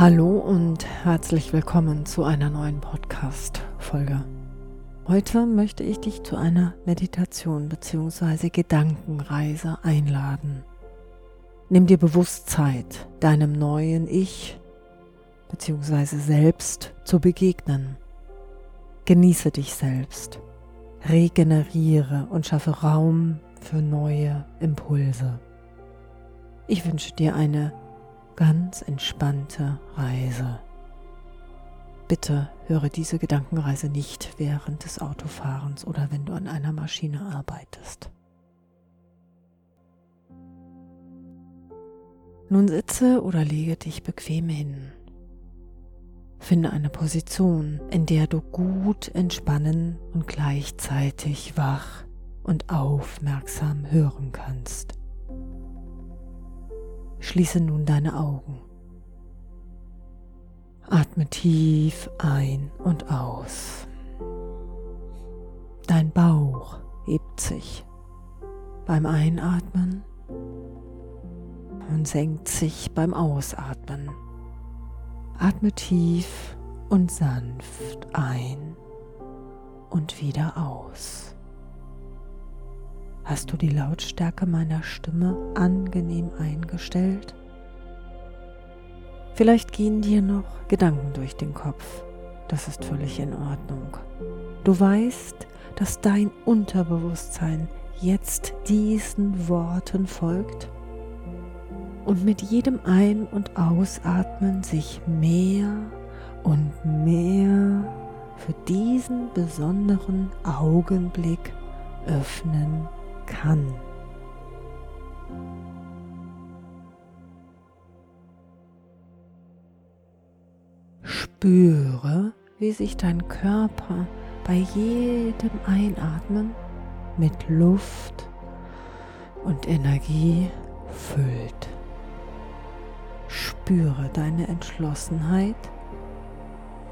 Hallo und herzlich willkommen zu einer neuen Podcast-Folge. Heute möchte ich dich zu einer Meditation bzw. Gedankenreise einladen. Nimm dir bewusst Zeit, deinem neuen Ich bzw. selbst zu begegnen. Genieße dich selbst, regeneriere und schaffe Raum für neue Impulse. Ich wünsche dir eine ganz entspannte Reise. Bitte höre diese Gedankenreise nicht während des Autofahrens oder wenn du an einer Maschine arbeitest. Nun sitze oder lege dich bequem hin. Finde eine Position, in der du gut entspannen und gleichzeitig wach und aufmerksam hören kannst. Schließe nun deine Augen. Atme tief ein und aus. Dein Bauch hebt sich beim Einatmen und senkt sich beim Ausatmen. Atme tief und sanft ein und wieder aus. Hast du die Lautstärke meiner Stimme angenehm eingestellt? Vielleicht gehen dir noch Gedanken durch den Kopf. Das ist völlig in Ordnung. Du weißt, dass dein Unterbewusstsein jetzt diesen Worten folgt und mit jedem Ein- und Ausatmen sich mehr und mehr für diesen besonderen Augenblick öffnen kann. Spüre, wie sich dein Körper bei jedem Einatmen mit Luft und Energie füllt. Spüre deine Entschlossenheit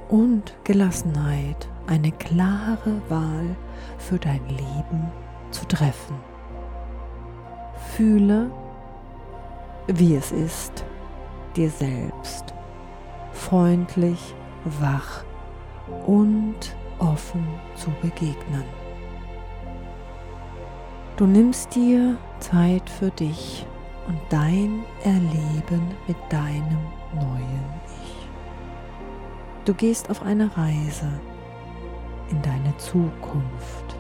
und Gelassenheit, eine klare Wahl für dein Leben zu treffen. Fühle, wie es ist, dir selbst freundlich, wach und offen zu begegnen. Du nimmst dir Zeit für dich und dein Erleben mit deinem neuen Ich. Du gehst auf eine Reise in deine Zukunft.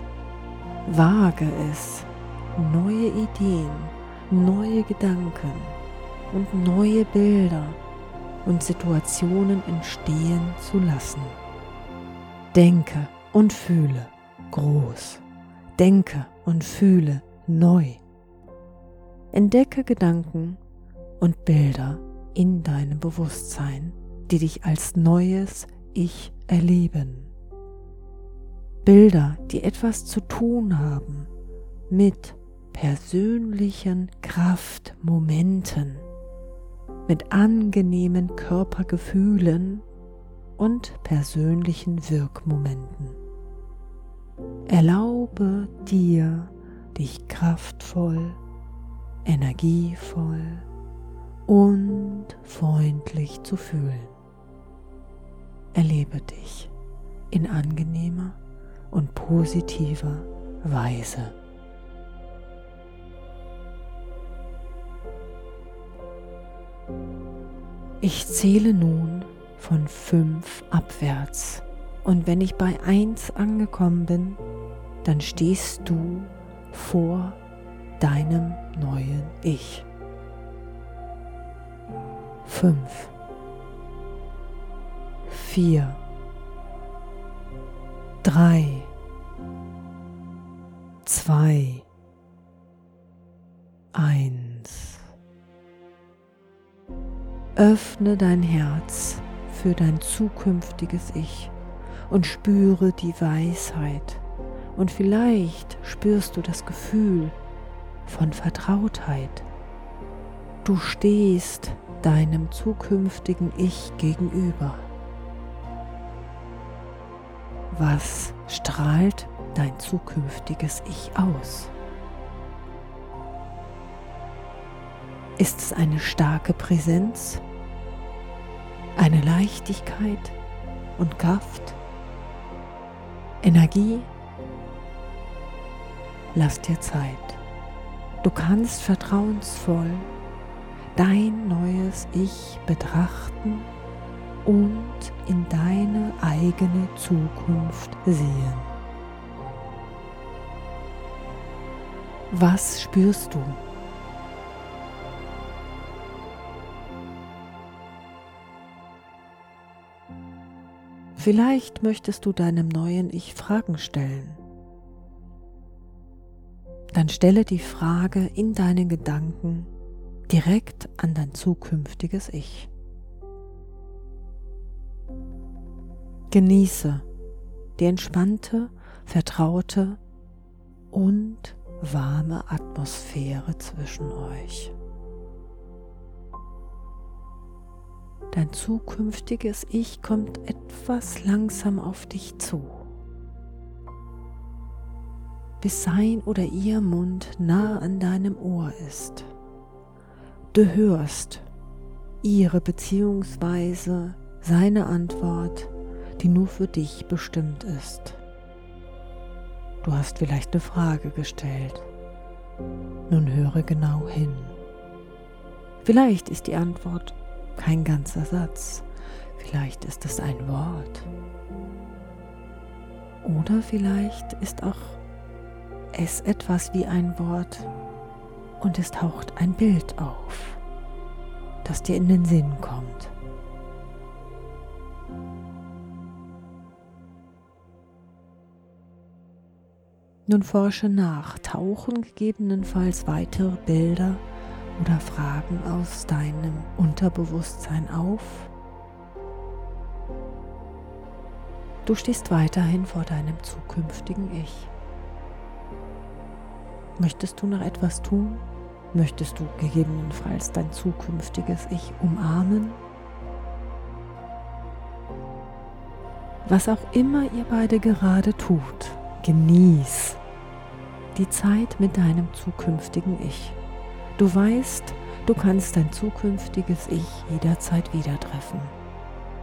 Wage es, neue Ideen, neue Gedanken und neue Bilder und Situationen entstehen zu lassen. Denke und fühle groß. Denke und fühle neu. Entdecke Gedanken und Bilder in deinem Bewusstsein, die dich als neues Ich erleben. Bilder, die etwas zu tun haben mit persönlichen Kraftmomenten, mit angenehmen Körpergefühlen und persönlichen Wirkmomenten. Erlaube dir, dich kraftvoll energievoll und freundlich zu fühlen. Erlebe dich in angenehmer und positiver Weise. Ich zähle nun von fünf abwärts. Und wenn ich bei eins angekommen bin, dann stehst du vor deinem neuen Ich. Fünf, vier, drei, zwei, eins. Öffne dein Herz für dein zukünftiges Ich und spüre die Weisheit. Und vielleicht spürst du das Gefühl, von Vertrautheit. Du stehst deinem zukünftigen Ich gegenüber. Was strahlt dein zukünftiges Ich aus? Ist es eine starke Präsenz? Eine Leichtigkeit und Kraft, Energie. Lass dir Zeit. Du kannst vertrauensvoll dein neues Ich betrachten und in deine eigene Zukunft sehen. Was spürst du? Vielleicht möchtest du deinem neuen Ich Fragen stellen. Dann stelle die Frage in deinen Gedanken direkt an dein zukünftiges Ich. Genieße die entspannte, vertraute und warme Atmosphäre zwischen euch. Dein zukünftiges Ich kommt etwas langsam auf dich zu, bis sein oder ihr Mund nah an deinem Ohr ist. Du hörst ihre bzw. seine Antwort die nur für dich bestimmt ist. Du hast vielleicht eine Frage gestellt. Nun höre genau hin. Vielleicht ist die Antwort kein ganzer Satz. Vielleicht ist es ein Wort. Oder vielleicht ist auch es etwas wie ein Wort und es taucht ein Bild auf, das dir in den Sinn kommt. Nun forsche nach, tauchen gegebenenfalls weitere Bilder oder Fragen aus deinem Unterbewusstsein auf. Du stehst weiterhin vor deinem zukünftigen Ich. Möchtest du noch etwas tun? Möchtest du gegebenenfalls dein zukünftiges Ich umarmen? Was auch immer ihr beide gerade tut, genieß die Zeit mit deinem zukünftigen Ich. Du weißt, du kannst dein zukünftiges Ich jederzeit wieder treffen,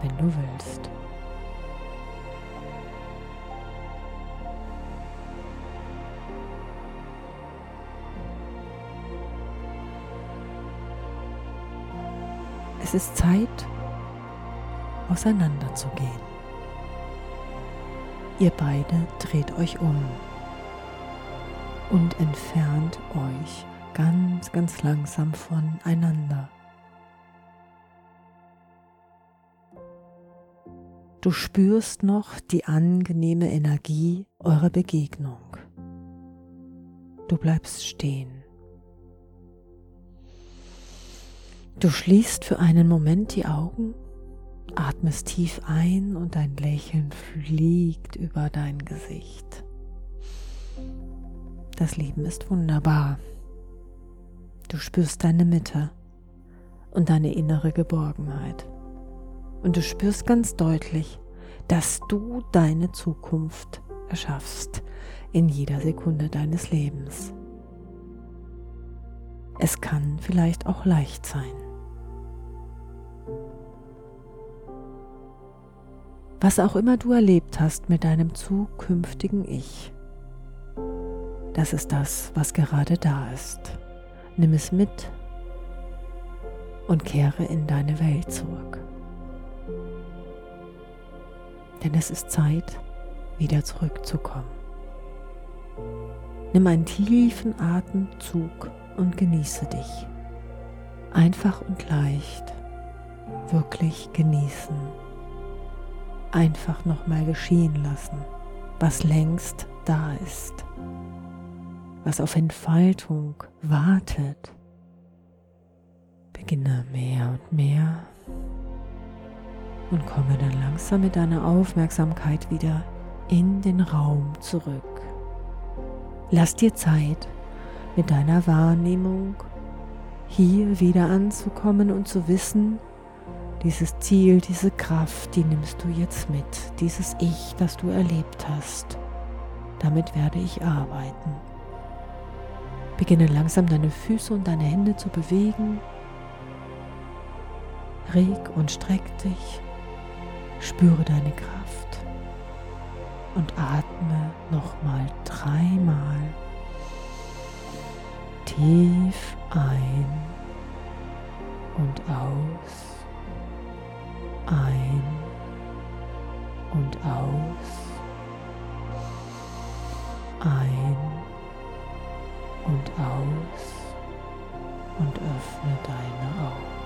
wenn du willst. Es ist Zeit, auseinanderzugehen. Ihr beide dreht euch um und entfernt euch ganz, ganz langsam voneinander. Du spürst noch die angenehme Energie eurer Begegnung. Du bleibst stehen. Du schließt für einen Moment die Augen, atmest tief ein und dein Lächeln fliegt über dein Gesicht. Das Leben ist wunderbar. Du spürst deine Mitte und deine innere Geborgenheit. Und du spürst ganz deutlich, dass du deine Zukunft erschaffst in jeder Sekunde deines Lebens. Es kann vielleicht auch leicht sein. Was auch immer du erlebt hast mit deinem zukünftigen Ich, das ist das, was gerade da ist. Nimm es mit und kehre in deine Welt zurück. Denn es ist Zeit, wieder zurückzukommen. Nimm einen tiefen Atemzug und genieße dich. Einfach und leicht, wirklich genießen. Einfach nochmal geschehen lassen, was längst da ist was auf Entfaltung wartet. Beginne mehr und mehr und komme dann langsam mit deiner Aufmerksamkeit wieder in den Raum zurück. Lass dir Zeit, mit deiner Wahrnehmung hier wieder anzukommen und zu wissen, dieses Ziel, diese Kraft, die nimmst du jetzt mit, dieses Ich, das du erlebt hast. Damit werde ich arbeiten. Beginne langsam deine Füße und deine Hände zu bewegen. Reg und streck dich, spüre deine Kraft. Und atme nochmal dreimal. Tief ein und aus, ein und aus, ein aus und öffne deine Augen.